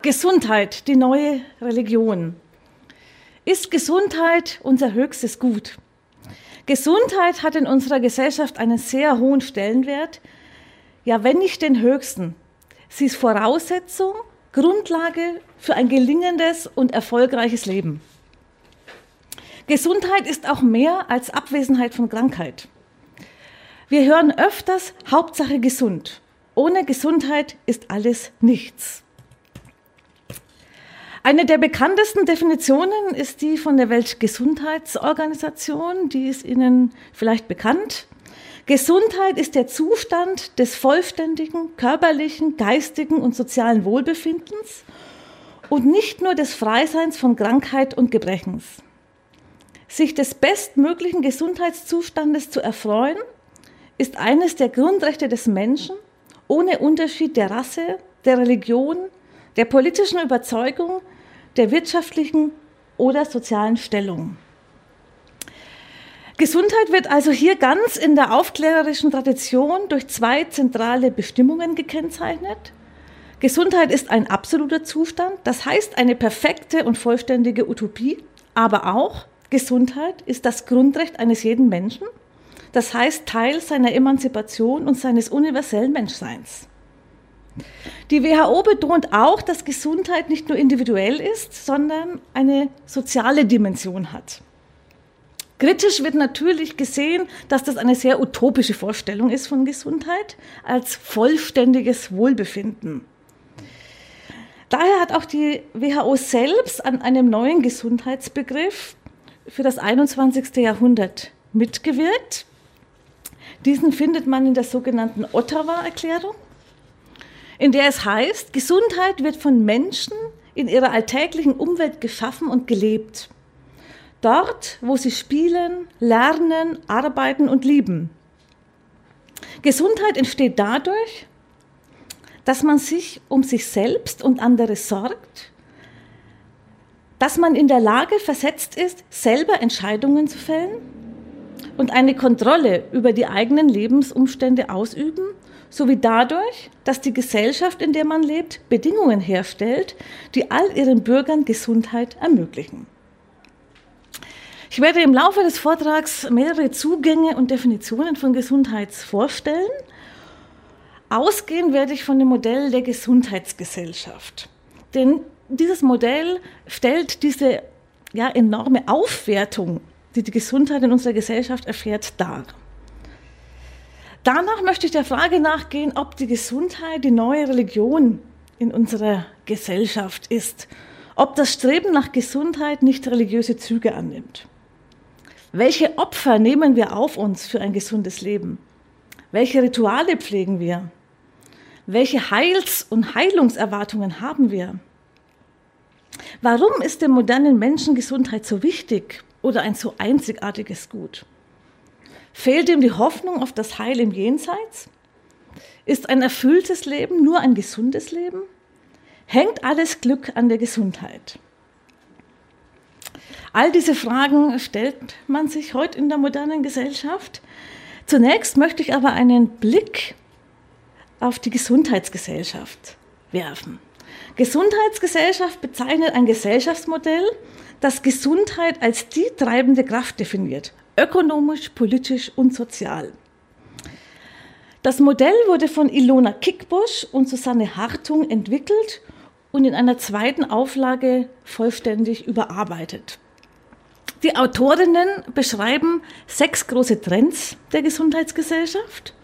Gesundheit, die neue Religion. Ist Gesundheit unser höchstes Gut? Gesundheit hat in unserer Gesellschaft einen sehr hohen Stellenwert, ja wenn nicht den höchsten. Sie ist Voraussetzung, Grundlage für ein gelingendes und erfolgreiches Leben. Gesundheit ist auch mehr als Abwesenheit von Krankheit. Wir hören öfters Hauptsache gesund. Ohne Gesundheit ist alles nichts. Eine der bekanntesten Definitionen ist die von der Weltgesundheitsorganisation, die ist Ihnen vielleicht bekannt. Gesundheit ist der Zustand des vollständigen körperlichen, geistigen und sozialen Wohlbefindens und nicht nur des Freiseins von Krankheit und Gebrechens. Sich des bestmöglichen Gesundheitszustandes zu erfreuen, ist eines der Grundrechte des Menschen ohne Unterschied der Rasse, der Religion, der politischen Überzeugung, der wirtschaftlichen oder sozialen Stellung. Gesundheit wird also hier ganz in der aufklärerischen Tradition durch zwei zentrale Bestimmungen gekennzeichnet. Gesundheit ist ein absoluter Zustand, das heißt eine perfekte und vollständige Utopie, aber auch Gesundheit ist das Grundrecht eines jeden Menschen, das heißt Teil seiner Emanzipation und seines universellen Menschseins. Die WHO betont auch, dass Gesundheit nicht nur individuell ist, sondern eine soziale Dimension hat. Kritisch wird natürlich gesehen, dass das eine sehr utopische Vorstellung ist von Gesundheit als vollständiges Wohlbefinden. Daher hat auch die WHO selbst an einem neuen Gesundheitsbegriff für das 21. Jahrhundert mitgewirkt. Diesen findet man in der sogenannten Ottawa-Erklärung in der es heißt, Gesundheit wird von Menschen in ihrer alltäglichen Umwelt geschaffen und gelebt. Dort, wo sie spielen, lernen, arbeiten und lieben. Gesundheit entsteht dadurch, dass man sich um sich selbst und andere sorgt, dass man in der Lage versetzt ist, selber Entscheidungen zu fällen und eine Kontrolle über die eigenen Lebensumstände ausüben sowie dadurch, dass die Gesellschaft, in der man lebt, Bedingungen herstellt, die all ihren Bürgern Gesundheit ermöglichen. Ich werde im Laufe des Vortrags mehrere Zugänge und Definitionen von Gesundheit vorstellen. Ausgehen werde ich von dem Modell der Gesundheitsgesellschaft. Denn dieses Modell stellt diese ja, enorme Aufwertung, die die Gesundheit in unserer Gesellschaft erfährt, dar. Danach möchte ich der Frage nachgehen, ob die Gesundheit die neue Religion in unserer Gesellschaft ist, ob das Streben nach Gesundheit nicht religiöse Züge annimmt. Welche Opfer nehmen wir auf uns für ein gesundes Leben? Welche Rituale pflegen wir? Welche Heils- und Heilungserwartungen haben wir? Warum ist dem modernen Menschen Gesundheit so wichtig oder ein so einzigartiges Gut? Fehlt ihm die Hoffnung auf das Heil im Jenseits? Ist ein erfülltes Leben nur ein gesundes Leben? Hängt alles Glück an der Gesundheit? All diese Fragen stellt man sich heute in der modernen Gesellschaft. Zunächst möchte ich aber einen Blick auf die Gesundheitsgesellschaft werfen. Gesundheitsgesellschaft bezeichnet ein Gesellschaftsmodell, das Gesundheit als die treibende Kraft definiert ökonomisch, politisch und sozial. Das Modell wurde von Ilona Kickbusch und Susanne Hartung entwickelt und in einer zweiten Auflage vollständig überarbeitet. Die Autorinnen beschreiben sechs große Trends der Gesundheitsgesellschaft.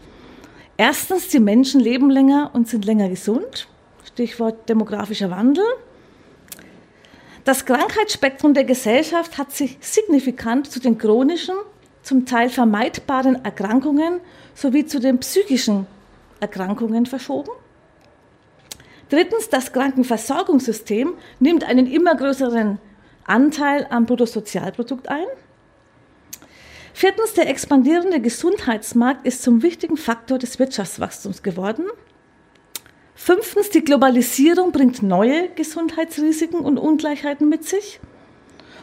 Erstens, die Menschen leben länger und sind länger gesund. Stichwort demografischer Wandel. Das Krankheitsspektrum der Gesellschaft hat sich signifikant zu den chronischen, zum Teil vermeidbaren Erkrankungen sowie zu den psychischen Erkrankungen verschoben. Drittens, das Krankenversorgungssystem nimmt einen immer größeren Anteil am Bruttosozialprodukt ein. Viertens, der expandierende Gesundheitsmarkt ist zum wichtigen Faktor des Wirtschaftswachstums geworden. Fünftens, die Globalisierung bringt neue Gesundheitsrisiken und Ungleichheiten mit sich.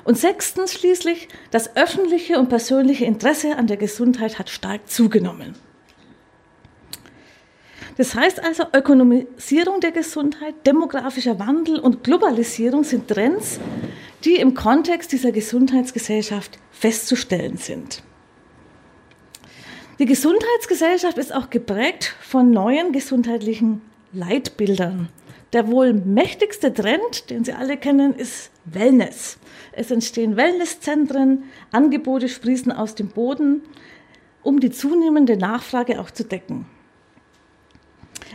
Und sechstens schließlich, das öffentliche und persönliche Interesse an der Gesundheit hat stark zugenommen. Das heißt also, Ökonomisierung der Gesundheit, demografischer Wandel und Globalisierung sind Trends, die im Kontext dieser Gesundheitsgesellschaft festzustellen sind. Die Gesundheitsgesellschaft ist auch geprägt von neuen gesundheitlichen Leitbildern. Der wohl mächtigste Trend, den Sie alle kennen, ist Wellness. Es entstehen Wellnesszentren, Angebote sprießen aus dem Boden, um die zunehmende Nachfrage auch zu decken.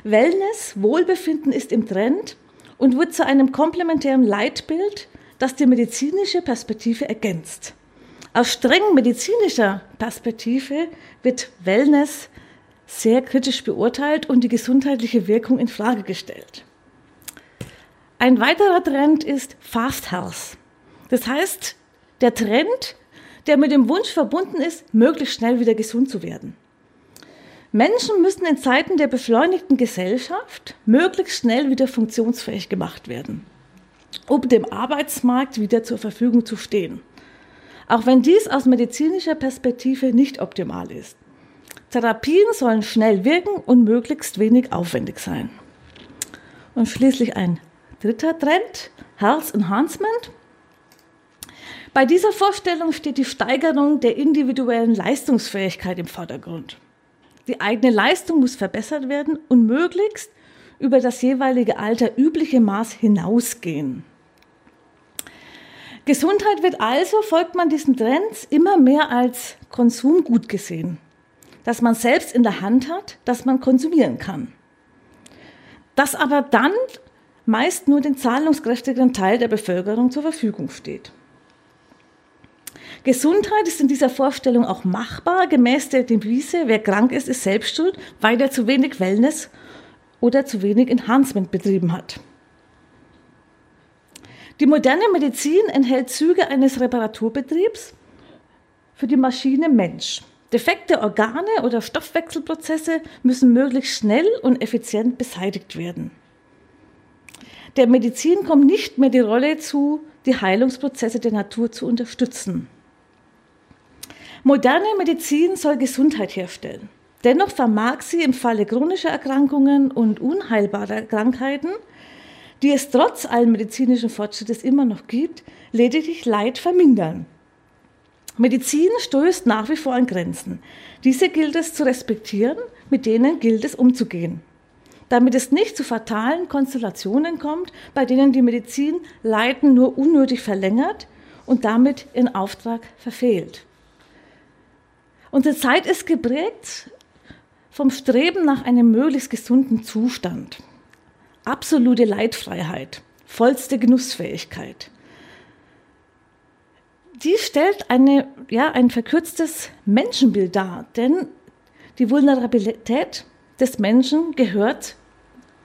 Wellness, Wohlbefinden ist im Trend und wird zu einem komplementären Leitbild, das die medizinische Perspektive ergänzt. Aus streng medizinischer Perspektive wird Wellness sehr kritisch beurteilt und die gesundheitliche Wirkung in Frage gestellt. Ein weiterer Trend ist Fast Health. Das heißt, der Trend, der mit dem Wunsch verbunden ist, möglichst schnell wieder gesund zu werden. Menschen müssen in Zeiten der beschleunigten Gesellschaft möglichst schnell wieder funktionsfähig gemacht werden, um dem Arbeitsmarkt wieder zur Verfügung zu stehen auch wenn dies aus medizinischer Perspektive nicht optimal ist. Therapien sollen schnell wirken und möglichst wenig aufwendig sein. Und schließlich ein dritter Trend, Health Enhancement. Bei dieser Vorstellung steht die Steigerung der individuellen Leistungsfähigkeit im Vordergrund. Die eigene Leistung muss verbessert werden und möglichst über das jeweilige Alter übliche Maß hinausgehen. Gesundheit wird also, folgt man diesen Trends, immer mehr als Konsumgut gesehen, das man selbst in der Hand hat, das man konsumieren kann. Das aber dann meist nur den zahlungskräftigeren Teil der Bevölkerung zur Verfügung steht. Gesundheit ist in dieser Vorstellung auch machbar, gemäß der Devise, wer krank ist, ist selbst schuld, weil er zu wenig Wellness oder zu wenig Enhancement betrieben hat. Die moderne Medizin enthält Züge eines Reparaturbetriebs für die Maschine Mensch. Defekte Organe oder Stoffwechselprozesse müssen möglichst schnell und effizient beseitigt werden. Der Medizin kommt nicht mehr die Rolle zu, die Heilungsprozesse der Natur zu unterstützen. Moderne Medizin soll Gesundheit herstellen. Dennoch vermag sie im Falle chronischer Erkrankungen und unheilbarer Krankheiten die es trotz allen medizinischen Fortschrittes immer noch gibt, lediglich Leid vermindern. Medizin stößt nach wie vor an Grenzen. Diese gilt es zu respektieren, mit denen gilt es umzugehen. Damit es nicht zu fatalen Konstellationen kommt, bei denen die Medizin Leiden nur unnötig verlängert und damit ihren Auftrag verfehlt. Unsere Zeit ist geprägt vom Streben nach einem möglichst gesunden Zustand absolute Leitfreiheit, vollste Genussfähigkeit. Die stellt eine, ja, ein verkürztes Menschenbild dar, denn die Vulnerabilität des Menschen gehört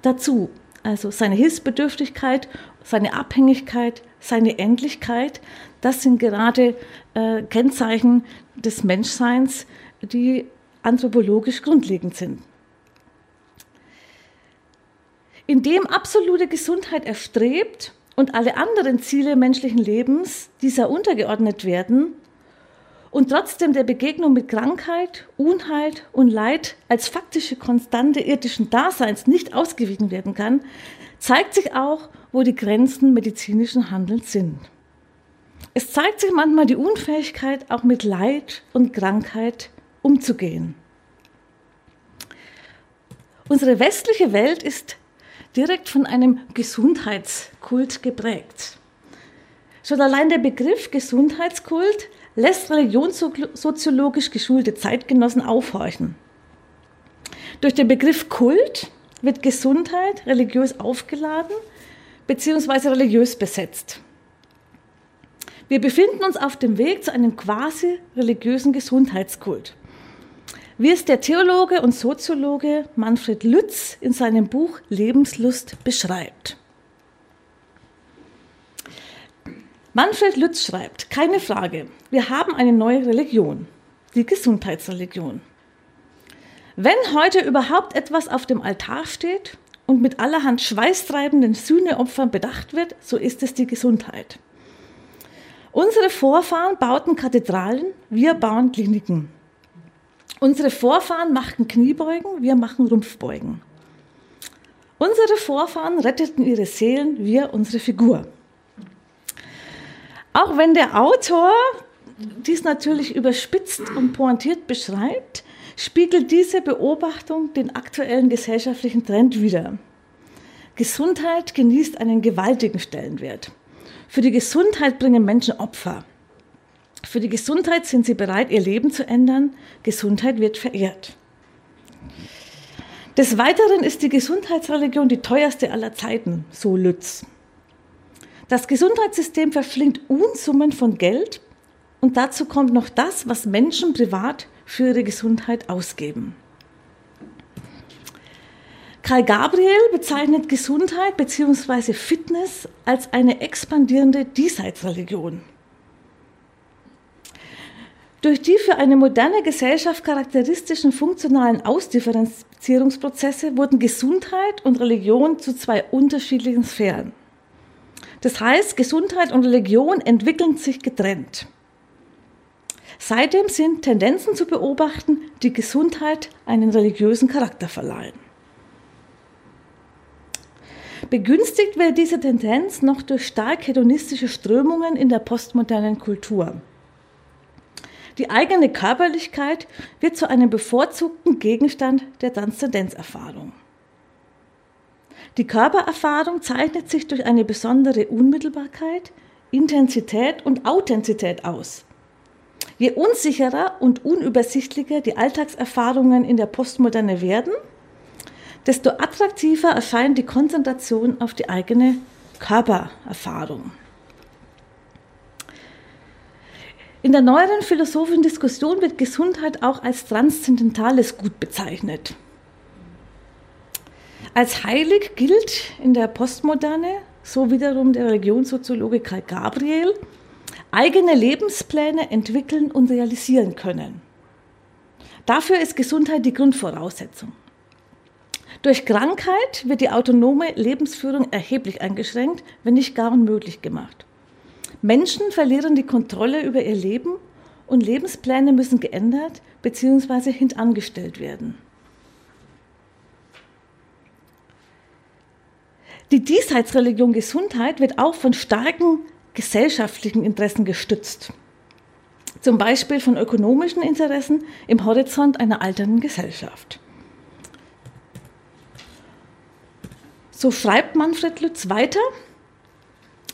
dazu. Also seine Hilfsbedürftigkeit, seine Abhängigkeit, seine Endlichkeit, das sind gerade äh, Kennzeichen des Menschseins, die anthropologisch grundlegend sind. indem absolute Gesundheit erstrebt und alle anderen Ziele menschlichen Lebens dieser untergeordnet werden und trotzdem der Begegnung mit Krankheit, Unheil und Leid als faktische Konstante irdischen Daseins nicht ausgewichen werden kann, zeigt sich auch, wo die Grenzen medizinischen Handelns sind. Es zeigt sich manchmal die Unfähigkeit, auch mit Leid und Krankheit umzugehen. Unsere westliche Welt ist direkt von einem Gesundheitskult geprägt. Schon allein der Begriff Gesundheitskult lässt religionssoziologisch geschulte Zeitgenossen aufhorchen. Durch den Begriff Kult wird Gesundheit religiös aufgeladen bzw. religiös besetzt. Wir befinden uns auf dem Weg zu einem quasi religiösen Gesundheitskult wie es der Theologe und Soziologe Manfred Lütz in seinem Buch Lebenslust beschreibt. Manfred Lütz schreibt, keine Frage, wir haben eine neue Religion, die Gesundheitsreligion. Wenn heute überhaupt etwas auf dem Altar steht und mit allerhand schweißtreibenden Sühneopfern bedacht wird, so ist es die Gesundheit. Unsere Vorfahren bauten Kathedralen, wir bauen Kliniken. Unsere Vorfahren machten Kniebeugen, wir machen Rumpfbeugen. Unsere Vorfahren retteten ihre Seelen, wir unsere Figur. Auch wenn der Autor dies natürlich überspitzt und pointiert beschreibt, spiegelt diese Beobachtung den aktuellen gesellschaftlichen Trend wider. Gesundheit genießt einen gewaltigen Stellenwert. Für die Gesundheit bringen Menschen Opfer. Für die Gesundheit sind sie bereit, ihr Leben zu ändern. Gesundheit wird verehrt. Des Weiteren ist die Gesundheitsreligion die teuerste aller Zeiten, so Lütz. Das Gesundheitssystem verschlingt Unsummen von Geld und dazu kommt noch das, was Menschen privat für ihre Gesundheit ausgeben. Karl Gabriel bezeichnet Gesundheit bzw. Fitness als eine expandierende Diesseitsreligion. Durch die für eine moderne Gesellschaft charakteristischen funktionalen Ausdifferenzierungsprozesse wurden Gesundheit und Religion zu zwei unterschiedlichen Sphären. Das heißt, Gesundheit und Religion entwickeln sich getrennt. Seitdem sind Tendenzen zu beobachten, die Gesundheit einen religiösen Charakter verleihen. Begünstigt wird diese Tendenz noch durch stark hedonistische Strömungen in der postmodernen Kultur. Die eigene Körperlichkeit wird zu einem bevorzugten Gegenstand der Transzendenzerfahrung. Die Körpererfahrung zeichnet sich durch eine besondere Unmittelbarkeit, Intensität und Authentizität aus. Je unsicherer und unübersichtlicher die Alltagserfahrungen in der Postmoderne werden, desto attraktiver erscheint die Konzentration auf die eigene Körpererfahrung. In der neueren philosophischen Diskussion wird Gesundheit auch als transzendentales Gut bezeichnet. Als heilig gilt in der Postmoderne, so wiederum der Religionssoziologe Karl Gabriel, eigene Lebenspläne entwickeln und realisieren können. Dafür ist Gesundheit die Grundvoraussetzung. Durch Krankheit wird die autonome Lebensführung erheblich eingeschränkt, wenn nicht gar unmöglich gemacht. Menschen verlieren die Kontrolle über ihr Leben und Lebenspläne müssen geändert bzw. hintangestellt werden. Die Diesseitsreligion Gesundheit wird auch von starken gesellschaftlichen Interessen gestützt. Zum Beispiel von ökonomischen Interessen im Horizont einer alternden Gesellschaft. So schreibt Manfred Lütz weiter.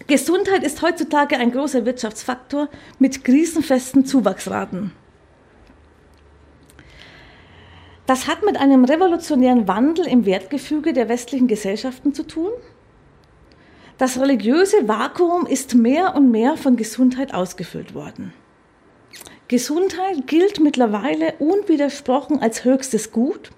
Gesundheit ist heutzutage ein großer Wirtschaftsfaktor mit krisenfesten Zuwachsraten. Das hat mit einem revolutionären Wandel im Wertgefüge der westlichen Gesellschaften zu tun. Das religiöse Vakuum ist mehr und mehr von Gesundheit ausgefüllt worden. Gesundheit gilt mittlerweile unwidersprochen als höchstes Gut.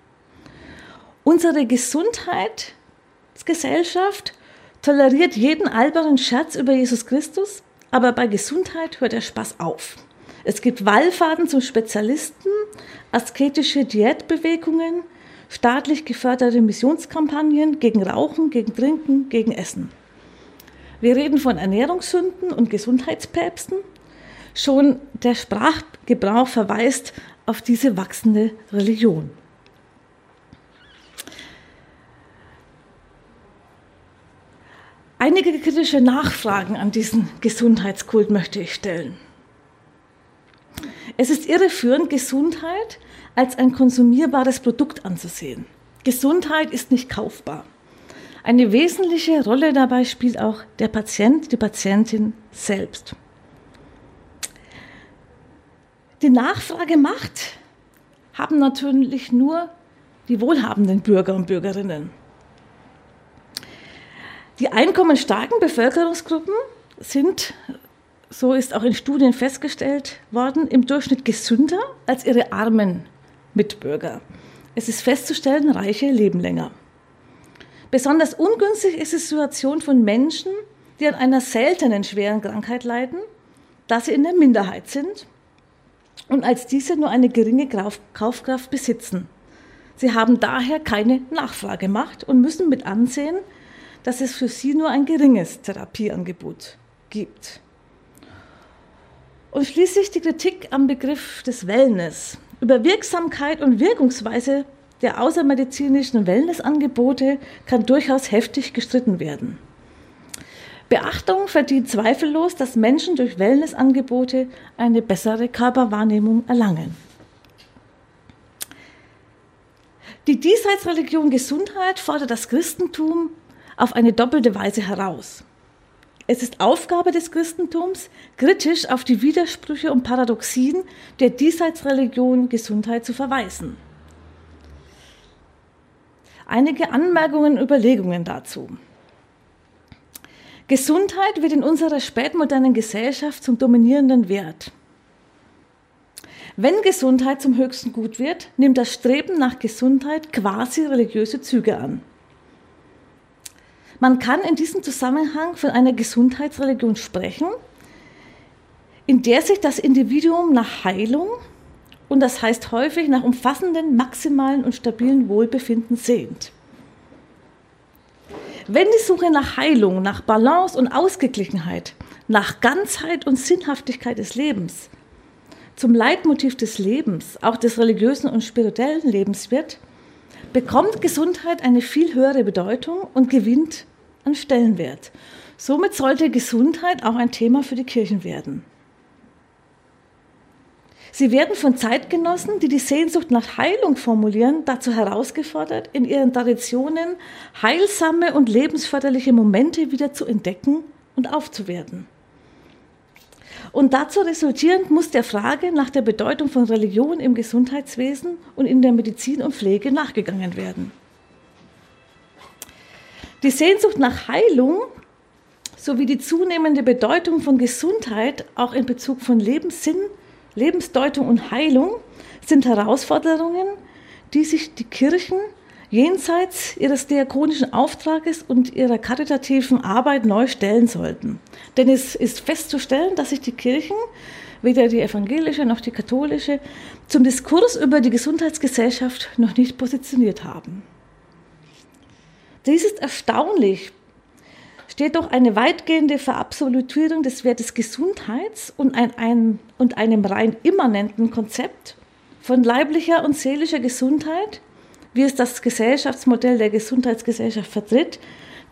Unsere Gesundheitsgesellschaft toleriert jeden albernen Scherz über Jesus Christus, aber bei Gesundheit hört der Spaß auf. Es gibt Wallfahrten zum Spezialisten, asketische Diätbewegungen, staatlich geförderte Missionskampagnen gegen Rauchen, gegen Trinken, gegen Essen. Wir reden von Ernährungssünden und Gesundheitspäpsten. Schon der Sprachgebrauch verweist auf diese wachsende Religion. Einige kritische Nachfragen an diesen Gesundheitskult möchte ich stellen. Es ist irreführend, Gesundheit als ein konsumierbares Produkt anzusehen. Gesundheit ist nicht kaufbar. Eine wesentliche Rolle dabei spielt auch der Patient, die Patientin selbst. Die Nachfragemacht haben natürlich nur die wohlhabenden Bürger und Bürgerinnen. Die einkommensstarken Bevölkerungsgruppen sind so ist auch in Studien festgestellt worden, im Durchschnitt gesünder als ihre armen Mitbürger. Es ist festzustellen, Reiche leben länger. Besonders ungünstig ist die Situation von Menschen, die an einer seltenen schweren Krankheit leiden, da sie in der Minderheit sind und als diese nur eine geringe Kaufkraft besitzen. Sie haben daher keine Nachfragemacht und müssen mit ansehen, dass es für sie nur ein geringes Therapieangebot gibt. Und schließlich die Kritik am Begriff des Wellness. Über Wirksamkeit und Wirkungsweise der außermedizinischen Wellnessangebote kann durchaus heftig gestritten werden. Beachtung verdient zweifellos, dass Menschen durch Wellnessangebote eine bessere Körperwahrnehmung erlangen. Die Diesseitsreligion Gesundheit fordert das Christentum auf eine doppelte Weise heraus. Es ist Aufgabe des Christentums, kritisch auf die Widersprüche und Paradoxien der Diesseitsreligion Gesundheit zu verweisen. Einige Anmerkungen und Überlegungen dazu. Gesundheit wird in unserer spätmodernen Gesellschaft zum dominierenden Wert. Wenn Gesundheit zum höchsten Gut wird, nimmt das Streben nach Gesundheit quasi religiöse Züge an. Man kann in diesem Zusammenhang von einer Gesundheitsreligion sprechen, in der sich das Individuum nach Heilung und das heißt häufig nach umfassenden, maximalen und stabilen Wohlbefinden sehnt. Wenn die Suche nach Heilung, nach Balance und Ausgeglichenheit, nach Ganzheit und Sinnhaftigkeit des Lebens zum Leitmotiv des Lebens, auch des religiösen und spirituellen Lebens wird, bekommt Gesundheit eine viel höhere Bedeutung und gewinnt an Stellenwert. Somit sollte Gesundheit auch ein Thema für die Kirchen werden. Sie werden von Zeitgenossen, die die Sehnsucht nach Heilung formulieren, dazu herausgefordert, in ihren Traditionen heilsame und lebensförderliche Momente wieder zu entdecken und aufzuwerten. Und dazu resultierend muss der Frage nach der Bedeutung von Religion im Gesundheitswesen und in der Medizin und Pflege nachgegangen werden. Die Sehnsucht nach Heilung sowie die zunehmende Bedeutung von Gesundheit auch in Bezug von Lebenssinn, Lebensdeutung und Heilung sind Herausforderungen, die sich die Kirchen jenseits ihres diakonischen Auftrages und ihrer karitativen Arbeit neu stellen sollten. Denn es ist festzustellen, dass sich die Kirchen, weder die evangelische noch die katholische, zum Diskurs über die Gesundheitsgesellschaft noch nicht positioniert haben. Dies ist erstaunlich. Steht doch eine weitgehende Verabsolutierung des Wertes Gesundheits und, ein, ein, und einem rein immanenten Konzept von leiblicher und seelischer Gesundheit, wie es das Gesellschaftsmodell der Gesundheitsgesellschaft vertritt,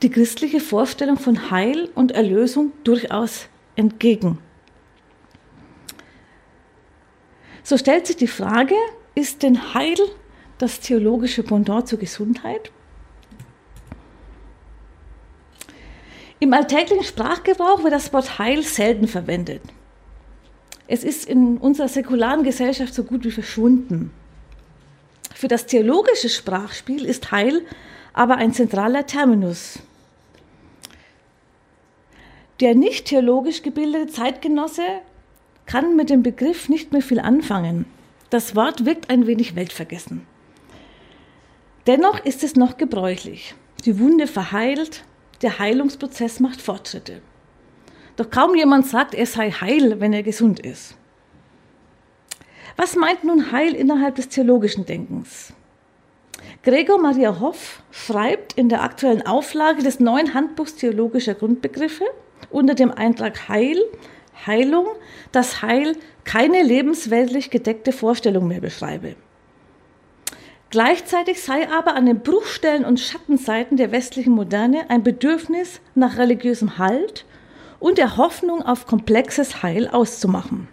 die christliche Vorstellung von Heil und Erlösung durchaus entgegen. So stellt sich die Frage, ist denn Heil das theologische Pendant zur Gesundheit? Im alltäglichen Sprachgebrauch wird das Wort Heil selten verwendet. Es ist in unserer säkularen Gesellschaft so gut wie verschwunden. Für das theologische Sprachspiel ist Heil aber ein zentraler Terminus. Der nicht theologisch gebildete Zeitgenosse kann mit dem Begriff nicht mehr viel anfangen. Das Wort wirkt ein wenig weltvergessen. Dennoch ist es noch gebräuchlich. Die Wunde verheilt, der Heilungsprozess macht Fortschritte. Doch kaum jemand sagt, er sei heil, wenn er gesund ist. Was meint nun Heil innerhalb des theologischen Denkens? Gregor Maria Hoff schreibt in der aktuellen Auflage des neuen Handbuchs theologischer Grundbegriffe unter dem Eintrag Heil, Heilung, dass Heil keine lebensweltlich gedeckte Vorstellung mehr beschreibe. Gleichzeitig sei aber an den Bruchstellen und Schattenseiten der westlichen Moderne ein Bedürfnis nach religiösem Halt und der Hoffnung auf komplexes Heil auszumachen.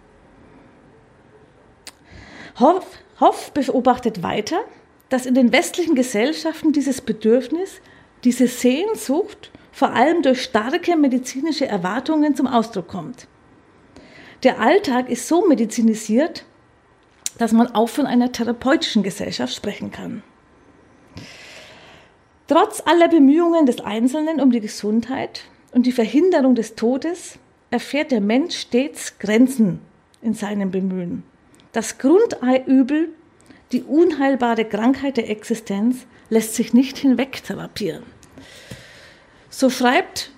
Hoff, Hoff beobachtet weiter, dass in den westlichen Gesellschaften dieses Bedürfnis, diese Sehnsucht vor allem durch starke medizinische Erwartungen zum Ausdruck kommt. Der Alltag ist so medizinisiert, dass man auch von einer therapeutischen Gesellschaft sprechen kann. Trotz aller Bemühungen des Einzelnen um die Gesundheit und die Verhinderung des Todes erfährt der Mensch stets Grenzen in seinem Bemühen. Das Grundübel, die unheilbare Krankheit der Existenz, lässt sich nicht hinwegtherapieren. So schreibt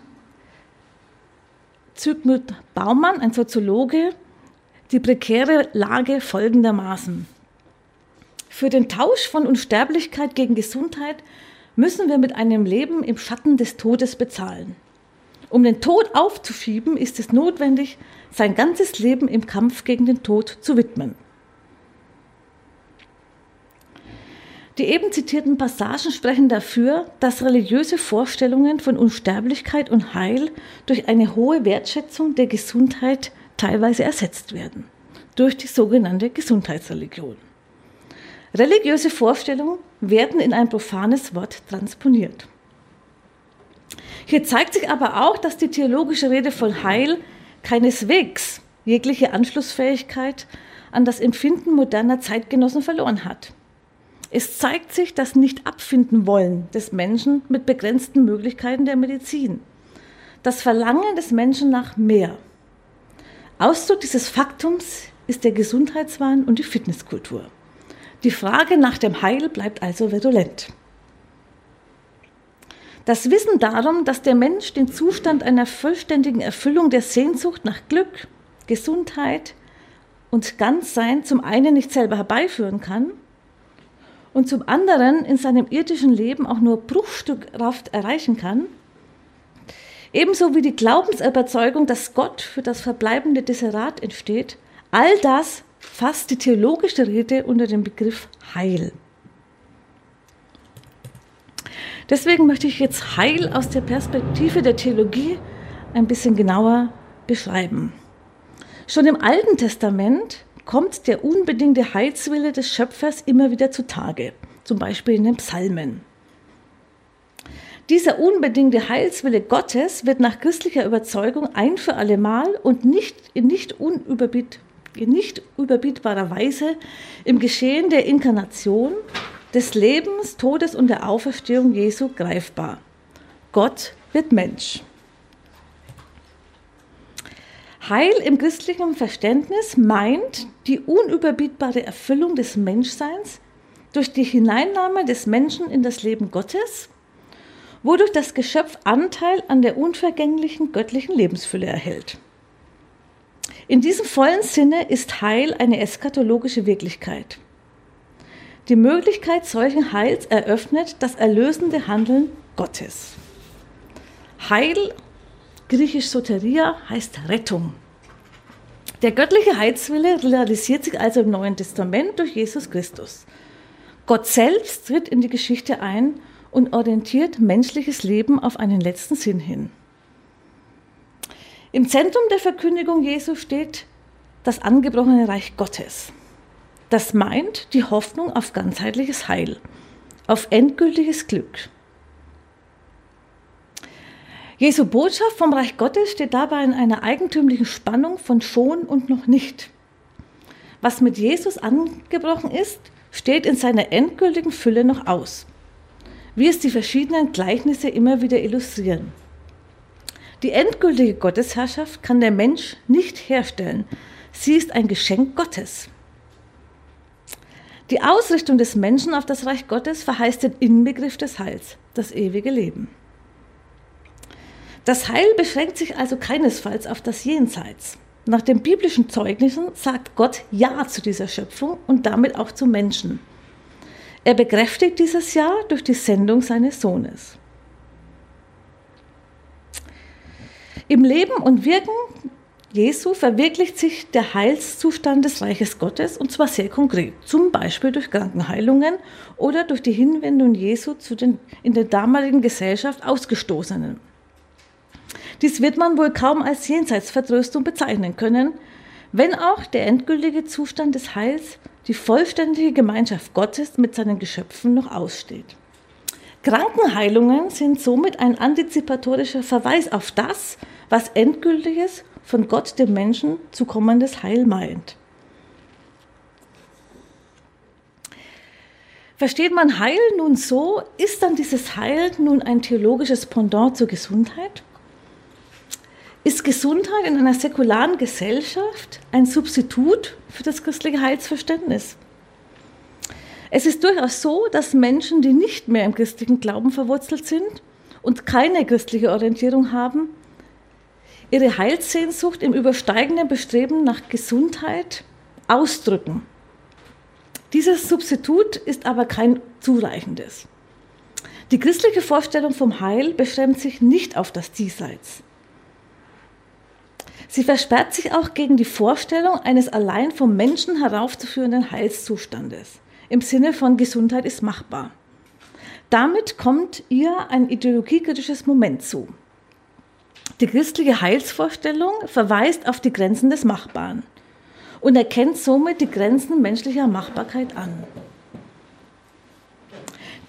Zygmunt Baumann, ein Soziologe, die prekäre Lage folgendermaßen. Für den Tausch von Unsterblichkeit gegen Gesundheit müssen wir mit einem Leben im Schatten des Todes bezahlen. Um den Tod aufzuschieben, ist es notwendig, sein ganzes Leben im Kampf gegen den Tod zu widmen. Die eben zitierten Passagen sprechen dafür, dass religiöse Vorstellungen von Unsterblichkeit und Heil durch eine hohe Wertschätzung der Gesundheit teilweise ersetzt werden, durch die sogenannte Gesundheitsreligion. Religiöse Vorstellungen werden in ein profanes Wort transponiert. Hier zeigt sich aber auch, dass die theologische Rede von Heil keineswegs jegliche Anschlussfähigkeit an das Empfinden moderner Zeitgenossen verloren hat. Es zeigt sich das Nicht-Abfinden wollen des Menschen mit begrenzten Möglichkeiten der Medizin. Das Verlangen des Menschen nach mehr. Ausdruck dieses Faktums ist der Gesundheitswahn und die Fitnesskultur. Die Frage nach dem Heil bleibt also virulent. Das Wissen darum, dass der Mensch den Zustand einer vollständigen Erfüllung der Sehnsucht nach Glück, Gesundheit und Ganzsein zum einen nicht selber herbeiführen kann und zum anderen in seinem irdischen Leben auch nur bruchstückhaft erreichen kann, ebenso wie die Glaubensüberzeugung, dass Gott für das verbleibende Desserat entsteht, all das fasst die theologische Rede unter dem Begriff Heil. Deswegen möchte ich jetzt Heil aus der Perspektive der Theologie ein bisschen genauer beschreiben. Schon im Alten Testament kommt der unbedingte Heilswille des Schöpfers immer wieder zutage, zum Beispiel in den Psalmen. Dieser unbedingte Heilswille Gottes wird nach christlicher Überzeugung ein für allemal und nicht in nicht, unüberbiet, in nicht überbietbarer Weise im Geschehen der Inkarnation des Lebens, Todes und der Auferstehung Jesu greifbar. Gott wird Mensch. Heil im christlichen Verständnis meint die unüberbietbare Erfüllung des Menschseins durch die Hineinnahme des Menschen in das Leben Gottes, wodurch das Geschöpf Anteil an der unvergänglichen göttlichen Lebensfülle erhält. In diesem vollen Sinne ist Heil eine eskatologische Wirklichkeit. Die Möglichkeit solchen Heils eröffnet das erlösende Handeln Gottes. Heil, griechisch Soteria, heißt Rettung. Der göttliche Heilswille realisiert sich also im Neuen Testament durch Jesus Christus. Gott selbst tritt in die Geschichte ein und orientiert menschliches Leben auf einen letzten Sinn hin. Im Zentrum der Verkündigung Jesu steht das angebrochene Reich Gottes. Das meint die Hoffnung auf ganzheitliches Heil, auf endgültiges Glück. Jesu Botschaft vom Reich Gottes steht dabei in einer eigentümlichen Spannung von schon und noch nicht. Was mit Jesus angebrochen ist, steht in seiner endgültigen Fülle noch aus, wie es die verschiedenen Gleichnisse immer wieder illustrieren. Die endgültige Gottesherrschaft kann der Mensch nicht herstellen. Sie ist ein Geschenk Gottes. Die Ausrichtung des Menschen auf das Reich Gottes verheißt den Inbegriff des Heils, das ewige Leben. Das Heil beschränkt sich also keinesfalls auf das Jenseits. Nach den biblischen Zeugnissen sagt Gott Ja zu dieser Schöpfung und damit auch zum Menschen. Er bekräftigt dieses Ja durch die Sendung seines Sohnes. Im Leben und Wirken Jesu verwirklicht sich der Heilszustand des Reiches Gottes und zwar sehr konkret, zum Beispiel durch Krankenheilungen oder durch die Hinwendung Jesu zu den in der damaligen Gesellschaft Ausgestoßenen. Dies wird man wohl kaum als Jenseitsvertröstung bezeichnen können, wenn auch der endgültige Zustand des Heils, die vollständige Gemeinschaft Gottes mit seinen Geschöpfen noch aussteht. Krankenheilungen sind somit ein antizipatorischer Verweis auf das, was endgültiges von Gott dem Menschen zukommendes Heil meint. Versteht man Heil nun so, ist dann dieses Heil nun ein theologisches Pendant zur Gesundheit? Ist Gesundheit in einer säkularen Gesellschaft ein Substitut für das christliche Heilsverständnis? Es ist durchaus so, dass Menschen, die nicht mehr im christlichen Glauben verwurzelt sind und keine christliche Orientierung haben, ihre Heilssehnsucht im übersteigenden Bestreben nach Gesundheit ausdrücken. Dieses Substitut ist aber kein zureichendes. Die christliche Vorstellung vom Heil beschränkt sich nicht auf das Diesseits. Sie versperrt sich auch gegen die Vorstellung eines allein vom Menschen heraufzuführenden Heilszustandes, im Sinne von Gesundheit ist machbar. Damit kommt ihr ein ideologiekritisches Moment zu. Die christliche Heilsvorstellung verweist auf die Grenzen des Machbaren und erkennt somit die Grenzen menschlicher Machbarkeit an.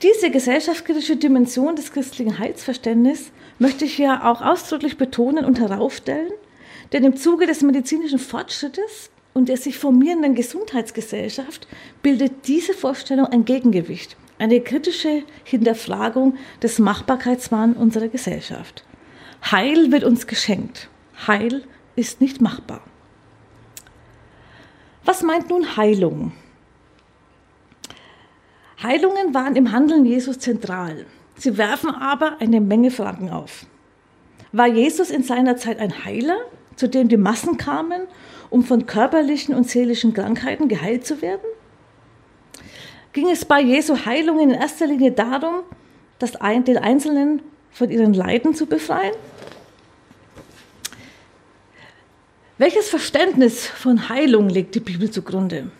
Diese gesellschaftskritische Dimension des christlichen Heilsverständnisses möchte ich ja auch ausdrücklich betonen und heraufstellen, denn im Zuge des medizinischen Fortschrittes und der sich formierenden Gesundheitsgesellschaft bildet diese Vorstellung ein Gegengewicht, eine kritische Hinterfragung des Machbarkeitswahns unserer Gesellschaft. Heil wird uns geschenkt. Heil ist nicht machbar. Was meint nun Heilung? Heilungen waren im Handeln Jesus zentral. Sie werfen aber eine Menge Fragen auf. War Jesus in seiner Zeit ein Heiler, zu dem die Massen kamen, um von körperlichen und seelischen Krankheiten geheilt zu werden? Ging es bei Jesu Heilung in erster Linie darum, das den Einzelnen von ihren Leiden zu befreien? Welches Verständnis von Heilung legt die Bibel zugrunde?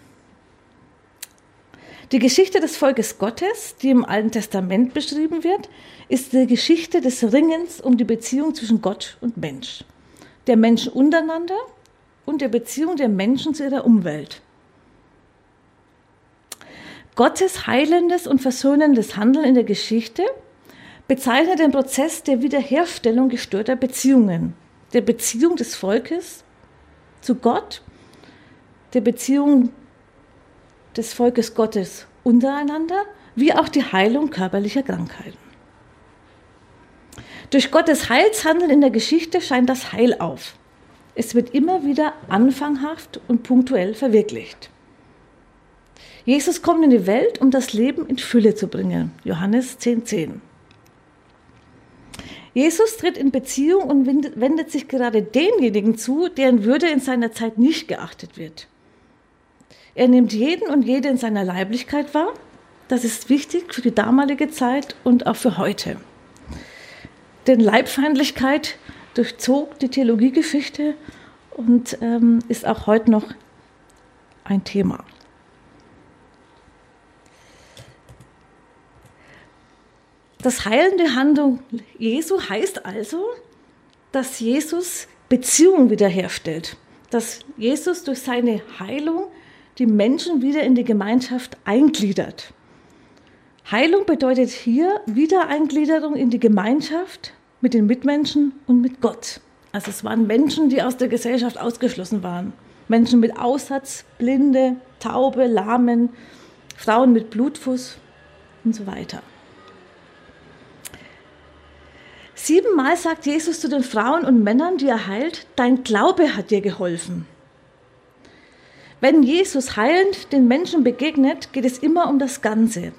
Die Geschichte des Volkes Gottes, die im Alten Testament beschrieben wird, ist die Geschichte des Ringens um die Beziehung zwischen Gott und Mensch, der Menschen untereinander und der Beziehung der Menschen zu ihrer Umwelt. Gottes heilendes und versöhnendes Handeln in der Geschichte bezeichnet den Prozess der Wiederherstellung gestörter Beziehungen, der Beziehung des Volkes zu Gott, der Beziehung des Volkes Gottes untereinander, wie auch die Heilung körperlicher Krankheiten. Durch Gottes Heilshandeln in der Geschichte scheint das Heil auf. Es wird immer wieder anfanghaft und punktuell verwirklicht. Jesus kommt in die Welt, um das Leben in Fülle zu bringen. Johannes 10,10. 10. Jesus tritt in Beziehung und wendet sich gerade denjenigen zu, deren Würde in seiner Zeit nicht geachtet wird. Er nimmt jeden und jede in seiner Leiblichkeit wahr. Das ist wichtig für die damalige Zeit und auch für heute. Denn Leibfeindlichkeit durchzog die Theologiegeschichte und ähm, ist auch heute noch ein Thema. Das heilende Handlung Jesu heißt also, dass Jesus Beziehung wiederherstellt, dass Jesus durch seine Heilung die Menschen wieder in die Gemeinschaft eingliedert. Heilung bedeutet hier Wiedereingliederung in die Gemeinschaft mit den Mitmenschen und mit Gott. Also es waren Menschen, die aus der Gesellschaft ausgeschlossen waren. Menschen mit Aussatz, Blinde, Taube, Lahmen, Frauen mit Blutfuß und so weiter. Siebenmal sagt Jesus zu den Frauen und Männern, die er heilt, dein Glaube hat dir geholfen. Wenn Jesus heilend den Menschen begegnet, geht es immer um das Ganze.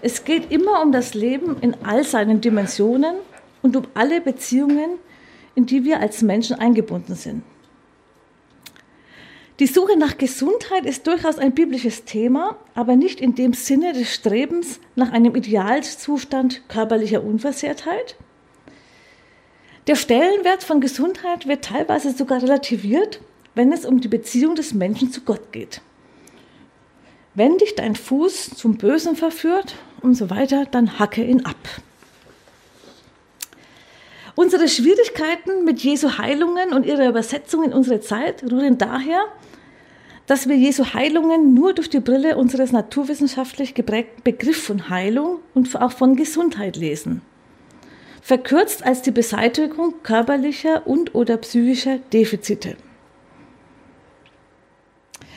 Es geht immer um das Leben in all seinen Dimensionen und um alle Beziehungen, in die wir als Menschen eingebunden sind. Die Suche nach Gesundheit ist durchaus ein biblisches Thema, aber nicht in dem Sinne des Strebens nach einem Idealzustand körperlicher Unversehrtheit. Der Stellenwert von Gesundheit wird teilweise sogar relativiert wenn es um die Beziehung des Menschen zu Gott geht. Wenn dich dein Fuß zum Bösen verführt und so weiter, dann hacke ihn ab. Unsere Schwierigkeiten mit Jesu Heilungen und ihrer Übersetzung in unsere Zeit rühren daher, dass wir Jesu Heilungen nur durch die Brille unseres naturwissenschaftlich geprägten Begriffs von Heilung und auch von Gesundheit lesen. Verkürzt als die Beseitigung körperlicher und oder psychischer Defizite.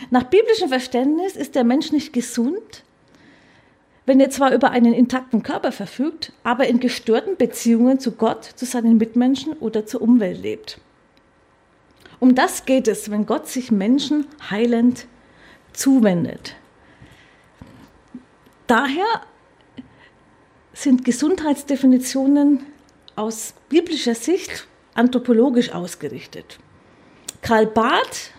Nach biblischem Verständnis ist der Mensch nicht gesund, wenn er zwar über einen intakten Körper verfügt, aber in gestörten Beziehungen zu Gott, zu seinen Mitmenschen oder zur Umwelt lebt. Um das geht es, wenn Gott sich Menschen heilend zuwendet. Daher sind Gesundheitsdefinitionen aus biblischer Sicht anthropologisch ausgerichtet. Karl Barth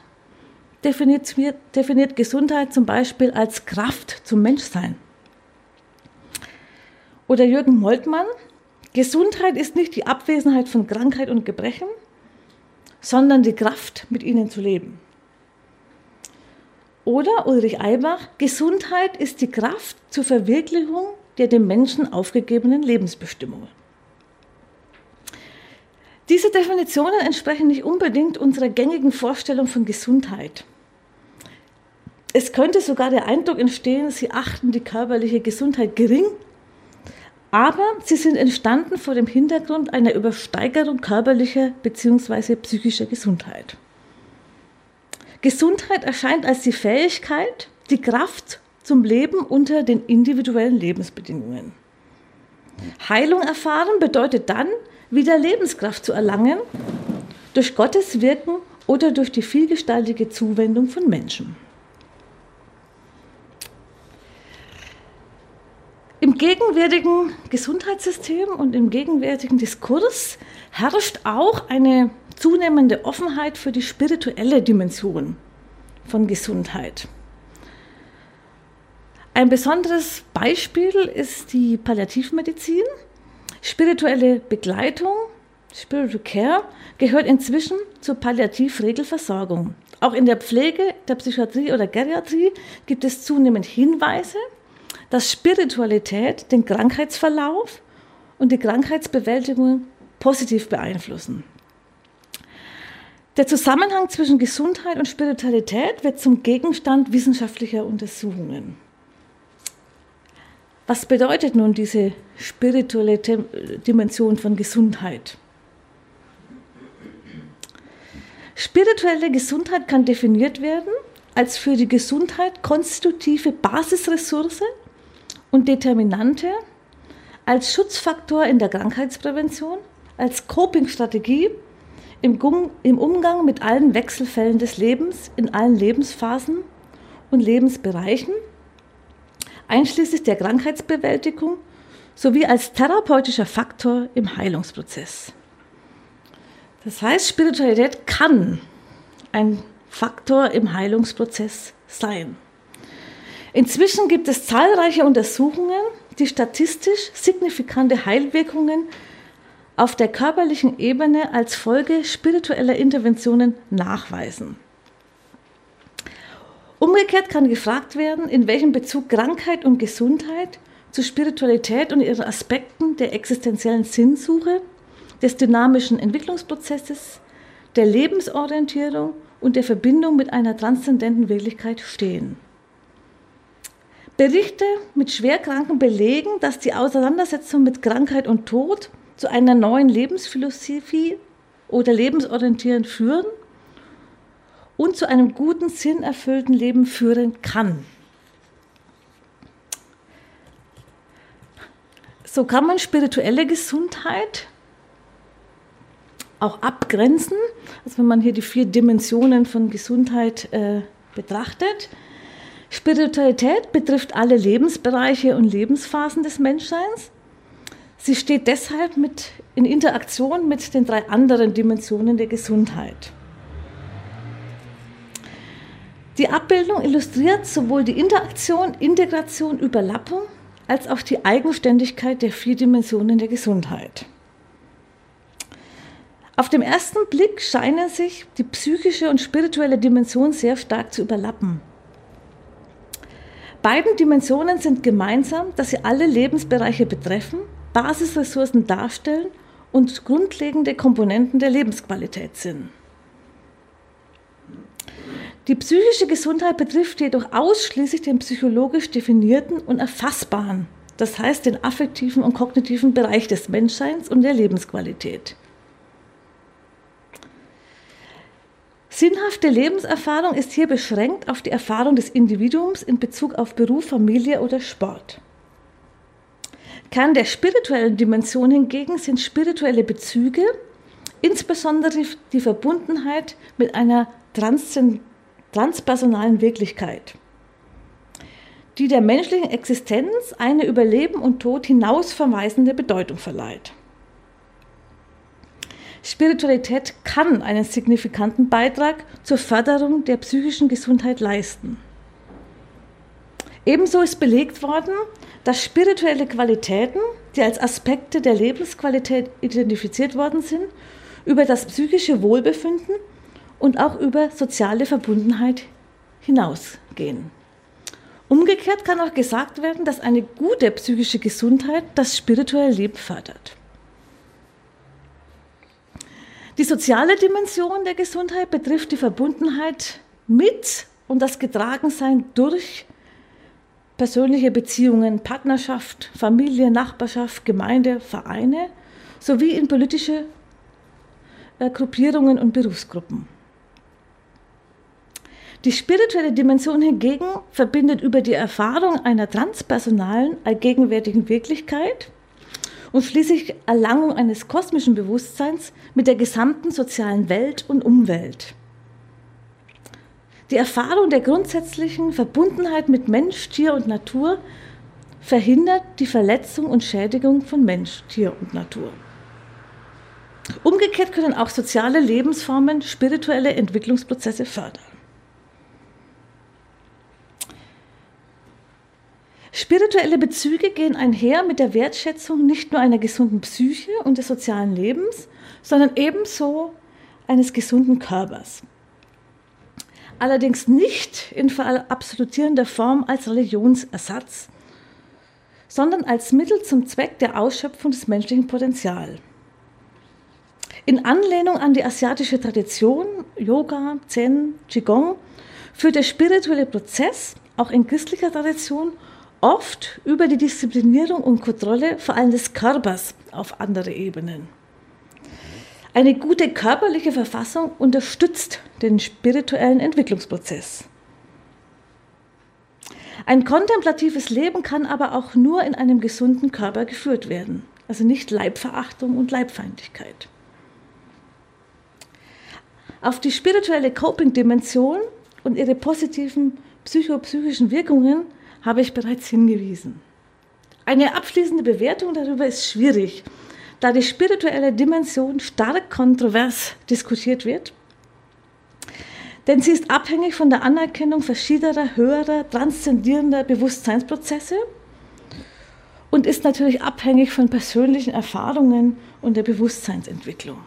definiert, definiert Gesundheit zum Beispiel als Kraft zum Menschsein. Oder Jürgen Moltmann, Gesundheit ist nicht die Abwesenheit von Krankheit und Gebrechen, sondern die Kraft, mit ihnen zu leben. Oder Ulrich Eibach, Gesundheit ist die Kraft zur Verwirklichung der dem Menschen aufgegebenen Lebensbestimmungen. Diese Definitionen entsprechen nicht unbedingt unserer gängigen Vorstellung von Gesundheit. Es könnte sogar der Eindruck entstehen, sie achten die körperliche Gesundheit gering, aber sie sind entstanden vor dem Hintergrund einer Übersteigerung körperlicher bzw. psychischer Gesundheit. Gesundheit erscheint als die Fähigkeit, die Kraft zum Leben unter den individuellen Lebensbedingungen. Heilung erfahren bedeutet dann, wieder Lebenskraft zu erlangen, durch Gottes Wirken oder durch die vielgestaltige Zuwendung von Menschen. Im gegenwärtigen Gesundheitssystem und im gegenwärtigen Diskurs herrscht auch eine zunehmende Offenheit für die spirituelle Dimension von Gesundheit. Ein besonderes Beispiel ist die Palliativmedizin. Spirituelle Begleitung, Spiritual Care, gehört inzwischen zur Palliativregelversorgung. Auch in der Pflege, der Psychiatrie oder Geriatrie gibt es zunehmend Hinweise, dass Spiritualität den Krankheitsverlauf und die Krankheitsbewältigung positiv beeinflussen. Der Zusammenhang zwischen Gesundheit und Spiritualität wird zum Gegenstand wissenschaftlicher Untersuchungen. Was bedeutet nun diese spirituelle Dimension von Gesundheit? Spirituelle Gesundheit kann definiert werden als für die Gesundheit konstitutive Basisressource und Determinante, als Schutzfaktor in der Krankheitsprävention, als Coping-Strategie im, Umgang mit allen Wechselfällen des Lebens, in allen Lebensphasen und Lebensbereichen – einschließlich der Krankheitsbewältigung sowie als therapeutischer Faktor im Heilungsprozess. Das heißt, Spiritualität kann ein Faktor im Heilungsprozess sein. Inzwischen gibt es zahlreiche Untersuchungen, die statistisch signifikante Heilwirkungen auf der körperlichen Ebene als Folge spiritueller Interventionen nachweisen. Umgekehrt kann gefragt werden, in welchem Bezug Krankheit und Gesundheit zu Spiritualität und ihren Aspekten der existenziellen Sinnsuche, des dynamischen Entwicklungsprozesses, der Lebensorientierung und der Verbindung mit einer transzendenten Wirklichkeit stehen. Berichte mit Schwerkranken belegen, dass die Auseinandersetzung mit Krankheit und Tod zu einer neuen Lebensphilosophie oder Lebensorientierung führen und zu einem guten, sinnerfüllten Leben führen kann. So kann man spirituelle Gesundheit auch abgrenzen, also wenn man hier die vier Dimensionen von Gesundheit äh, betrachtet. Spiritualität betrifft alle Lebensbereiche und Lebensphasen des Menschseins. Sie steht deshalb mit in Interaktion mit den drei anderen Dimensionen der Gesundheit. Die Abbildung illustriert sowohl die Interaktion, Integration, Überlappung als auch die Eigenständigkeit der vier Dimensionen der Gesundheit. Auf dem ersten Blick scheinen sich die psychische und spirituelle Dimension sehr stark zu überlappen. Beiden Dimensionen sind gemeinsam, dass sie alle Lebensbereiche betreffen, Basisressourcen darstellen und grundlegende Komponenten der Lebensqualität sind. Die psychische Gesundheit betrifft jedoch ausschließlich den psychologisch definierten und erfassbaren, das heißt den affektiven und kognitiven Bereich des Menschseins und der Lebensqualität. Sinnhafte Lebenserfahrung ist hier beschränkt auf die Erfahrung des Individuums in Bezug auf Beruf, Familie oder Sport. Kern der spirituellen Dimension hingegen sind spirituelle Bezüge, insbesondere die Verbundenheit mit einer transpersonalen Wirklichkeit, die der menschlichen Existenz eine über Leben und Tod hinaus verweisende Bedeutung verleiht. Spiritualität kann einen signifikanten Beitrag zur Förderung der psychischen Gesundheit leisten. Ebenso ist belegt worden, dass spirituelle Qualitäten, die als Aspekte der Lebensqualität identifiziert worden sind, über das psychische Wohlbefinden und auch über soziale Verbundenheit hinausgehen. Umgekehrt kann auch gesagt werden, dass eine gute psychische Gesundheit das spirituelle Leben fördert. Die soziale Dimension der Gesundheit betrifft die Verbundenheit mit und das Getragensein durch persönliche Beziehungen, Partnerschaft, Familie, Nachbarschaft, Gemeinde, Vereine sowie in politische äh, Gruppierungen und Berufsgruppen. Die spirituelle Dimension hingegen verbindet über die Erfahrung einer transpersonalen, allgegenwärtigen Wirklichkeit und schließlich Erlangung eines kosmischen Bewusstseins mit der gesamten sozialen Welt und Umwelt. Die Erfahrung der grundsätzlichen Verbundenheit mit Mensch, Tier und Natur verhindert die Verletzung und Schädigung von Mensch, Tier und Natur. Umgekehrt können auch soziale Lebensformen spirituelle Entwicklungsprozesse fördern. Spirituelle Bezüge gehen einher mit der Wertschätzung nicht nur einer gesunden Psyche und des sozialen Lebens, sondern ebenso eines gesunden Körpers. Allerdings nicht in absolutierender Form als Religionsersatz, sondern als Mittel zum Zweck der Ausschöpfung des menschlichen Potenzials. In Anlehnung an die asiatische Tradition, Yoga, Zen, Qigong, führt der spirituelle Prozess auch in christlicher Tradition oft über die Disziplinierung und Kontrolle vor allem des Körpers auf andere Ebenen. Eine gute körperliche Verfassung unterstützt den spirituellen Entwicklungsprozess. Ein kontemplatives Leben kann aber auch nur in einem gesunden Körper geführt werden, also nicht Leibverachtung und Leibfeindlichkeit. Auf die spirituelle Coping-Dimension und ihre positiven psychopsychischen Wirkungen habe ich bereits hingewiesen. Eine abschließende Bewertung darüber ist schwierig, da die spirituelle Dimension stark kontrovers diskutiert wird. Denn sie ist abhängig von der Anerkennung verschiedener, höherer, transzendierender Bewusstseinsprozesse und ist natürlich abhängig von persönlichen Erfahrungen und der Bewusstseinsentwicklung.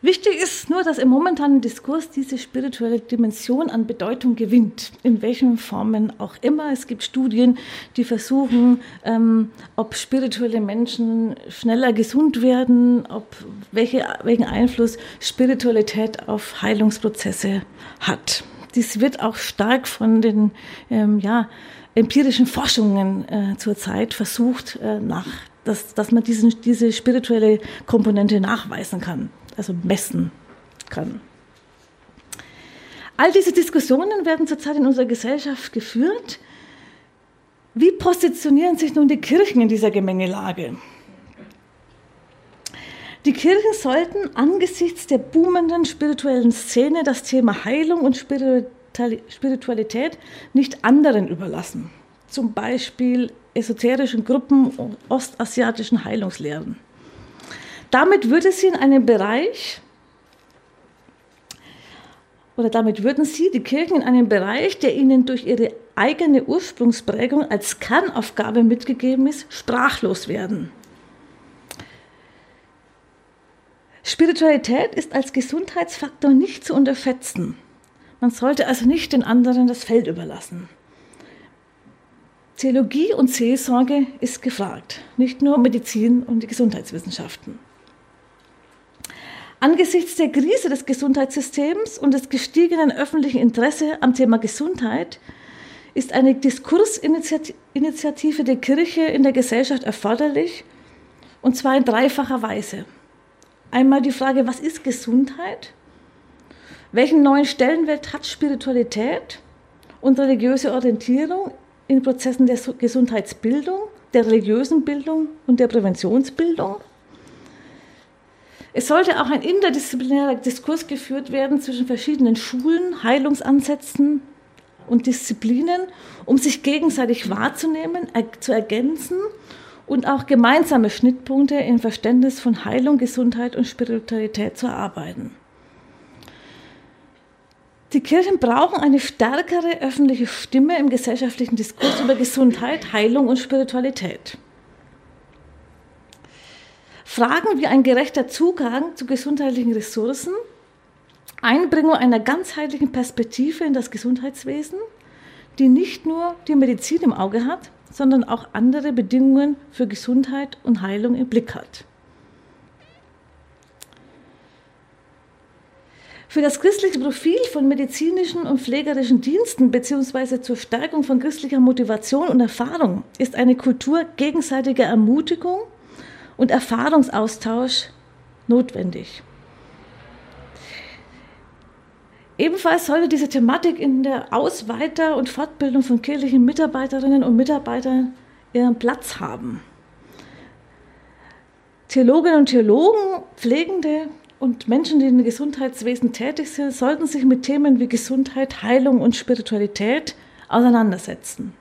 Wichtig ist nur, dass im momentanen Diskurs diese spirituelle Dimension an Bedeutung gewinnt, in welchen Formen auch immer. Es gibt Studien, die versuchen, ähm, ob spirituelle Menschen schneller gesund werden, ob welche, welchen Einfluss Spiritualität auf Heilungsprozesse hat. Dies wird auch stark von den ähm, ja, empirischen Forschungen äh, zurzeit versucht, äh, nach, dass, dass man diesen, diese spirituelle Komponente nachweisen kann also messen kann. All diese Diskussionen werden zurzeit in unserer Gesellschaft geführt. Wie positionieren sich nun die Kirchen in dieser Gemengelage? Die Kirchen sollten angesichts der boomenden spirituellen Szene das Thema Heilung und Spiritualität nicht anderen überlassen, zum Beispiel esoterischen Gruppen und ostasiatischen Heilungslehren. Damit würde sie in einem Bereich, oder damit würden sie die Kirchen in einem Bereich, der ihnen durch ihre eigene Ursprungsprägung als Kernaufgabe mitgegeben ist, sprachlos werden. Spiritualität ist als Gesundheitsfaktor nicht zu unterschätzen. Man sollte also nicht den anderen das Feld überlassen. Theologie und Seelsorge ist gefragt, nicht nur Medizin und die Gesundheitswissenschaften. Angesichts der Krise des Gesundheitssystems und des gestiegenen öffentlichen Interesses am Thema Gesundheit ist eine Diskursinitiative der Kirche in der Gesellschaft erforderlich, und zwar in dreifacher Weise. Einmal die Frage, was ist Gesundheit? Welchen neuen Stellenwert hat Spiritualität und religiöse Orientierung in Prozessen der Gesundheitsbildung, der religiösen Bildung und der Präventionsbildung? Es sollte auch ein interdisziplinärer Diskurs geführt werden zwischen verschiedenen Schulen, Heilungsansätzen und Disziplinen, um sich gegenseitig wahrzunehmen, zu ergänzen und auch gemeinsame Schnittpunkte im Verständnis von Heilung, Gesundheit und Spiritualität zu erarbeiten. Die Kirchen brauchen eine stärkere öffentliche Stimme im gesellschaftlichen Diskurs über Gesundheit, Heilung und Spiritualität. Fragen wie ein gerechter Zugang zu gesundheitlichen Ressourcen, Einbringung einer ganzheitlichen Perspektive in das Gesundheitswesen, die nicht nur die Medizin im Auge hat, sondern auch andere Bedingungen für Gesundheit und Heilung im Blick hat. Für das christliche Profil von medizinischen und pflegerischen Diensten bzw. zur Stärkung von christlicher Motivation und Erfahrung ist eine Kultur gegenseitiger Ermutigung und Erfahrungsaustausch notwendig. Ebenfalls sollte diese Thematik in der Aus-, und Fortbildung von kirchlichen Mitarbeiterinnen und Mitarbeitern ihren Platz haben. Theologinnen und Theologen, Pflegende und Menschen, die im Gesundheitswesen tätig sind, sollten sich mit Themen wie Gesundheit, Heilung und Spiritualität auseinandersetzen.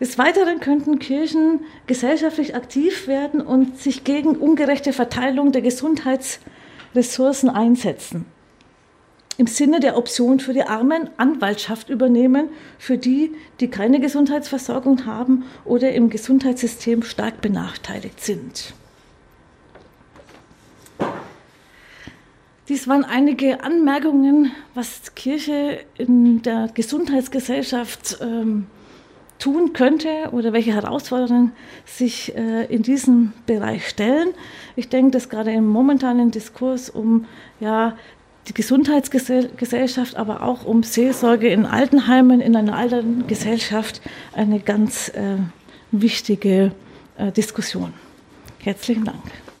Des Weiteren könnten Kirchen gesellschaftlich aktiv werden und sich gegen ungerechte Verteilung der Gesundheitsressourcen einsetzen im Sinne der Option für die Armen Anwaltschaft übernehmen für die, die keine Gesundheitsversorgung haben oder im Gesundheitssystem stark benachteiligt sind. Dies waren einige Anmerkungen, was Kirche in der Gesundheitsgesellschaft ähm, tun könnte oder welche Herausforderungen sich äh, in diesem Bereich stellen. Ich denke, dass gerade im momentanen Diskurs um ja, die Gesundheitsgesellschaft, aber auch um Seelsorge in Altenheimen, in einer alten Gesellschaft eine ganz äh, wichtige äh, Diskussion. Herzlichen Dank.